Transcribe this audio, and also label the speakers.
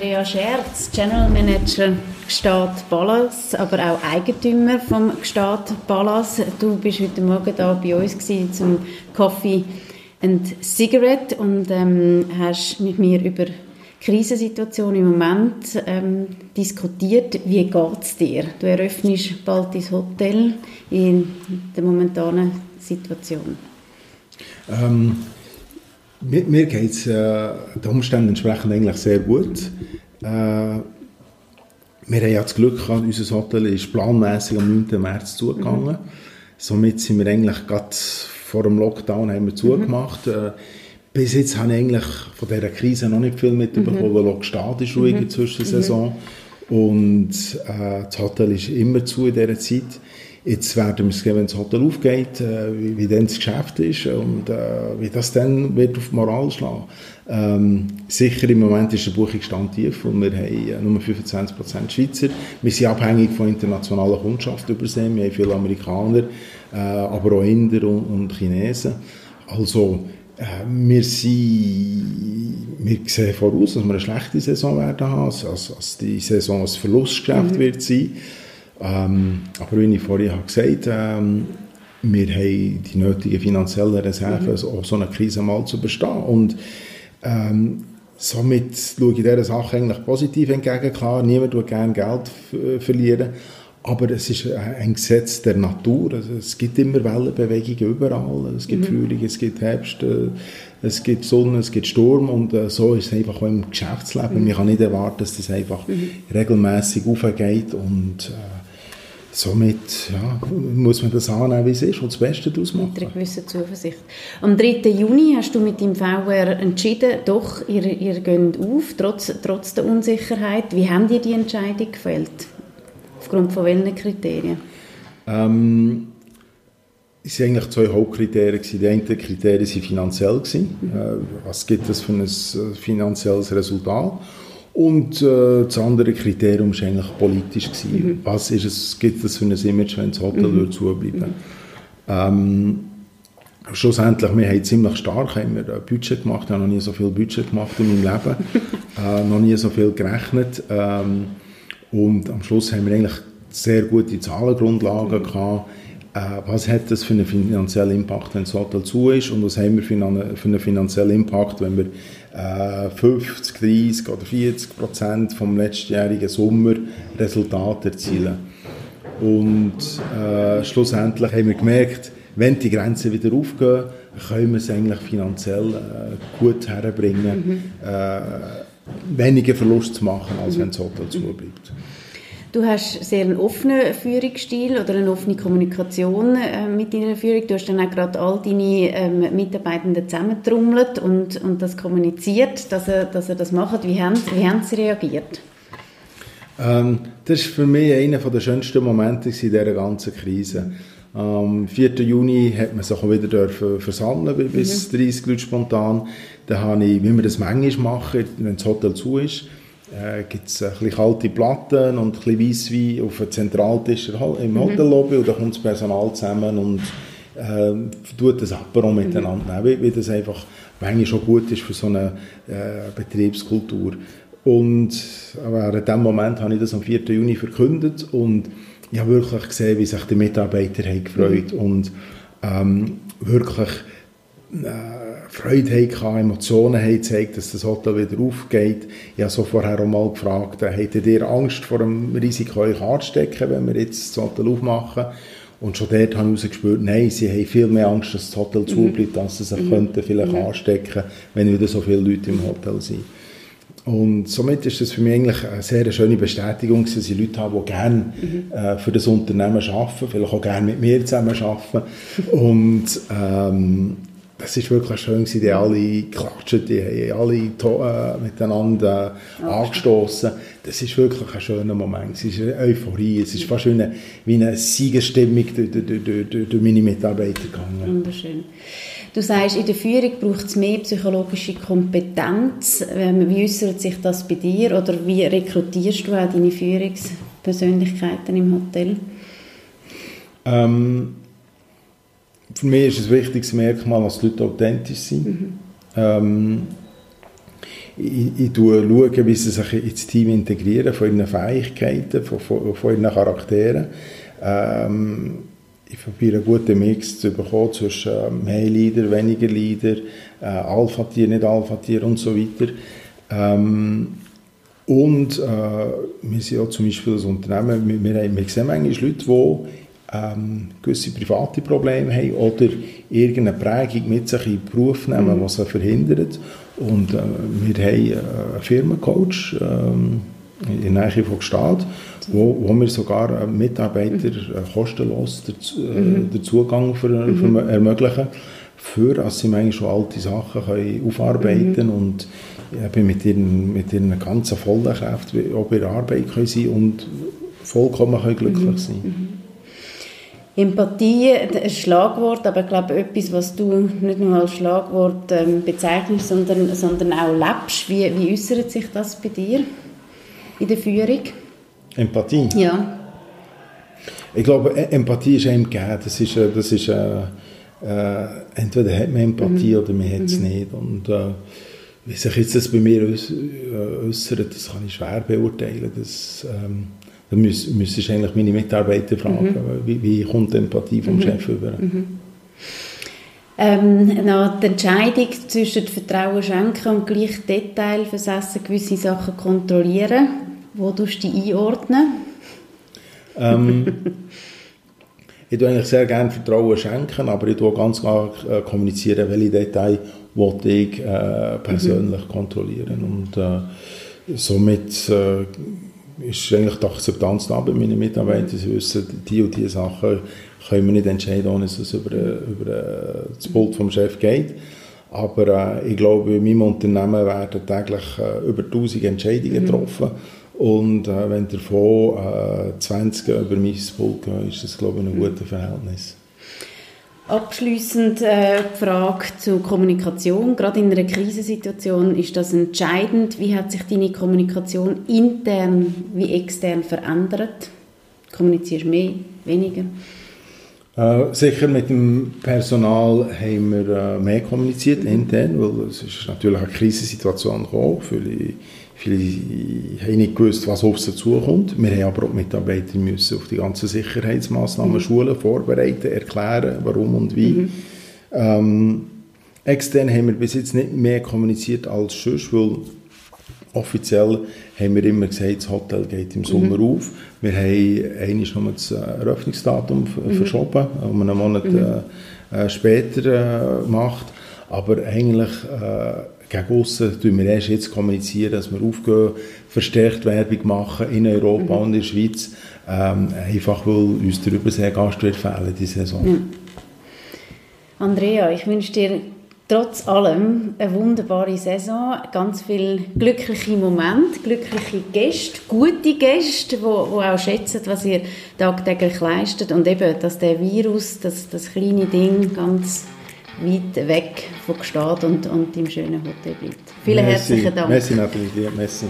Speaker 1: Andrea Scherz, General Manager Gstaad Ballas, aber auch Eigentümer vom Gstaad Ballas. Du bist heute Morgen da bei uns gewesen, zum Coffee and Cigarette und ähm, hast mit mir über Krisensituation im Moment ähm, diskutiert. Wie geht es dir? Du eröffnest bald dein Hotel in der momentanen Situation.
Speaker 2: Ähm, mir, mir geht es äh, den Umständen entsprechend eigentlich sehr gut. Äh, wir haben ja das Glück gehabt, unser Hotel ist planmäßig am 9. März zugegangen. Mhm. Somit sind wir eigentlich gerade vor dem Lockdown haben wir zugemacht. Mhm. Äh, bis jetzt habe ich eigentlich von dieser Krise noch nicht viel mitbekommen, mhm. weil auch Staat ist ruhig mhm. in der Zwischensaison. Mhm. Und äh, das Hotel ist immer zu in dieser Zeit. Jetzt werden wir sehen, wenn das Hotel aufgeht, äh, wie, wie dann das Geschäft ist und äh, wie das dann wird auf die Moral schlagen. Ähm, sicher im Moment ist der Buchungsstand tief und wir haben äh, nur 25% Schweizer. Wir sind abhängig von internationaler Kundschaft übersehen. Wir haben viele Amerikaner, äh, aber auch Inder und, und Chinesen. Also äh, wir, sind, wir sehen voraus, dass wir eine schlechte Saison werden haben, also, also die Saison ein Verlustgeschäft mhm. wird sein. Ähm, aber wie ich vorhin habe gesagt ähm, wir haben die nötigen finanziellen Reserven, mhm. auch so eine Krise mal zu bestehen. Und ähm, somit schaue ich dieser Sache eigentlich positiv entgegen. Klar, niemand will gerne Geld verlieren, aber es ist ein Gesetz der Natur. Also es gibt immer Wellenbewegungen überall. Es gibt mhm. Frühling, es gibt Herbst, äh, es gibt Sonne, es gibt Sturm und äh, so ist es einfach auch im Geschäftsleben. Mhm. Man kann nicht erwarten, dass das einfach mhm. regelmäßig aufgeht und äh, somit ja, muss man das annehmen, wie es ist und das Beste daraus machen.
Speaker 1: Mit einer gewissen Zuversicht. Am 3. Juni hast du mit dem VR entschieden, doch, ihr, ihr geht auf, trotz, trotz der Unsicherheit. Wie haben dir die Entscheidung gefällt? Aufgrund von welchen Kriterien?
Speaker 2: Ähm, es waren eigentlich zwei Hauptkriterien. Die einen Kriterien waren finanziell. Mhm. Äh, was gibt es für ein äh, finanzielles Resultat? Und äh, das andere Kriterium war eigentlich politisch. Mhm. Was ist es, gibt es für ein Image, wenn das Hotel mhm. zubleiben mhm. ähm, Schlussendlich, wir haben ziemlich stark haben wir ein Budget gemacht. Ich habe noch nie so viel Budget gemacht in meinem Leben. äh, noch nie so viel gerechnet. Ähm, und am Schluss haben wir eigentlich sehr gute Zahlengrundlagen mhm. gehabt. Äh, was hat das für einen finanziellen Impact, wenn das Hotel zu ist? Und was haben wir für einen, finanziellen Impact, wenn wir 50, äh, 30 oder 40 Prozent vom letztjährigen Sommer Resultate erzielen. Und äh, schlussendlich haben wir gemerkt, wenn die Grenzen wieder aufgehen, können wir es eigentlich finanziell äh, gut herbringen, mhm. äh, weniger Verlust zu machen, als mhm. wenn das Hotel zubleibt.
Speaker 1: Du hast sehr einen offenen Führungsstil oder eine offene Kommunikation äh, mit deiner Führung. Du hast dann auch gerade all deine ähm, Mitarbeitenden zusammentrommelt und, und das kommuniziert, dass er, dass er das macht. Wie haben, wie haben sie reagiert?
Speaker 2: Ähm, das ist für mich einer der schönsten Momente in dieser ganzen Krise. Am 4. Juni hat man sich wieder dürfen versammeln bis mhm. 30 Leute spontan. Da habe ich, wie man das manchmal macht, wenn das Hotel zu ist, äh, gibt es ein bisschen kalte Platten und ein bisschen Weisswein auf dem Zentraltisch im mhm. Hotellobby und da kommt das Personal zusammen und äh, tut das Apero miteinander, mhm. wie, wie das einfach manchmal schon gut ist für so eine äh, Betriebskultur. Und in dem Moment habe ich das am 4. Juni verkündet und ich habe wirklich gesehen, wie sich die Mitarbeiter haben gefreut mhm. und ähm, wirklich äh, Freude hatten, Emotionen haben gezeigt, dass das Hotel wieder aufgeht. Ich habe so vorher auch mal gefragt, äh, hättet ihr Angst vor dem Risiko, euch anzustecken, wenn wir jetzt das Hotel aufmachen? Und schon dort habe ich herausgespürt, nein, sie haben viel mehr Angst, dass das Hotel mhm. zubleibt, als sie sich mhm. könnten vielleicht mhm. anstecken, wenn wieder so viele Leute im Hotel sind. Und somit ist das für mich eigentlich eine sehr schöne Bestätigung, dass ich Leute habe, die gerne mhm. äh, für das Unternehmen arbeiten, vielleicht auch gerne mit mir zusammen arbeiten. Und ähm, das ist wirklich schön gewesen, die alle klatschen, die haben alle äh, miteinander äh, angestoßen. Das ist wirklich ein schöner Moment. Es ist eine Euphorie, es ist fast wie eine, wie eine Siegesstimmung durch, durch, durch, durch meine Mitarbeiter gegangen.
Speaker 1: Wunderschön. Du sagst, in der Führung braucht es mehr psychologische Kompetenz. Ähm, wie äußert sich das bei dir oder wie rekrutierst du auch deine Führungspersönlichkeiten im Hotel?
Speaker 2: Ähm, für mich ist ein wichtiges Merkmal, dass die Leute authentisch sind. Mhm. Ähm, ich, ich schaue, wie sie sich ins Team integrieren, von ihren Fähigkeiten, von, von, von ihren Charakteren. Ähm, ich probiere einen guten Mix zu bekommen zwischen äh, mehr Leader, weniger Leader, äh, Alpha-Tier, nicht Alpha-Tier und so weiter. Ähm, und äh, wir sind auch zum Beispiel als Unternehmen, wir, wir, wir sehen manchmal Leute, die ähm, gewisse private Probleme haben oder irgendeine Prägung mit sich in den Beruf nehmen, mhm. was sie verhindert. Und äh, wir haben äh, einen Firmencoach ähm, in der Nähe von Gstaad, wo, wo wir sogar Mitarbeiter äh, kostenlos den, äh, mhm. den Zugang für, mhm. für ermöglichen, für dass sie manchmal schon alte Sachen können aufarbeiten mhm. und eben mit ihren, mit ihren ganzen vollen Kräften auch bei der Arbeit können sein und vollkommen können glücklich mhm. sein
Speaker 1: mhm. Empathie, ein Schlagwort, aber ich glaube etwas, was du nicht nur als Schlagwort ähm, bezeichnest, sondern, sondern auch lebst. Wie, wie äußert sich das bei dir in der Führung?
Speaker 2: Empathie?
Speaker 1: Ja.
Speaker 2: Ich glaube, e- Empathie ist einem gegeben. Das ist, äh, das ist äh, äh, entweder hat man Empathie mhm. oder man hat es mhm. nicht. Und äh, wie sich jetzt das bei mir äh, äußert, das kann ich schwer beurteilen. Das, ähm, da müsstest du eigentlich meine Mitarbeiter fragen, mhm. wie, wie kommt die Empathie vom mhm. Chef über.
Speaker 1: Mhm. Ähm, noch die Entscheidung zwischen Vertrauen schenken und gleich Detail versessen, gewisse Sachen kontrollieren. Wo du die einordnen?
Speaker 2: Ähm, ich tue eigentlich sehr gerne Vertrauen schenken, aber ich tue ganz klar äh, kommunizieren, welche Details ich äh, persönlich mhm. kontrollieren. Und äh, somit äh, ist eigentlich die Akzeptanz da bei meinen Mitarbeitern. Sie wissen, die und die Sachen können wir nicht entscheiden, ohne dass es über, über das Pult vom Chef geht. Aber äh, ich glaube, in meinem Unternehmen werden täglich äh, über 1000 Entscheidungen mhm. getroffen. Und äh, wenn davon äh, 20 über mein Pult gehen, ist das, glaube ich, ein mhm. gutes Verhältnis.
Speaker 1: Abschließend äh, die Frage zur Kommunikation. Gerade in einer Krisensituation ist das entscheidend. Wie hat sich deine Kommunikation intern wie extern verändert? Kommunizierst du mehr, weniger?
Speaker 2: Äh, sicher mit dem Personal haben wir äh, mehr kommuniziert intern, weil es ist natürlich eine Krisensituation gekommen. Viele Viele haben nicht gewusst, was auf sie zukommt. Wir haben aber auch Mitarbeiter müssen auf die ganzen Sicherheitsmaßnahmen mhm. schulen, vorbereiten, erklären, warum und wie. Mhm. Ähm, extern haben wir bis jetzt nicht mehr kommuniziert als sonst, weil offiziell haben wir immer gesagt, das Hotel geht im Sommer mhm. auf. Wir haben eigentlich noch das Eröffnungsdatum mhm. verschoben, um einen Monat mhm. äh, äh später äh, gemacht. Aber eigentlich äh, gegen aussen tun wir erst jetzt kommunizieren, dass wir aufgehen, verstärkt Werbung machen in Europa mhm. und in der Schweiz, ähm, einfach weil uns der Übersee Gastwirt fehlen diese Saison. Mhm.
Speaker 1: Andrea, ich wünsche dir trotz allem eine wunderbare Saison, ganz viele glückliche Momente, glückliche Gäste, gute Gäste, die, die auch schätzen, was ihr tagtäglich leistet und eben, dass der Virus, das, das kleine Ding ganz weit weg von Gstaad und, und im schönen Hotel bleibt. Vielen merci, herzlichen Dank.
Speaker 2: Merci Nathalie, merci.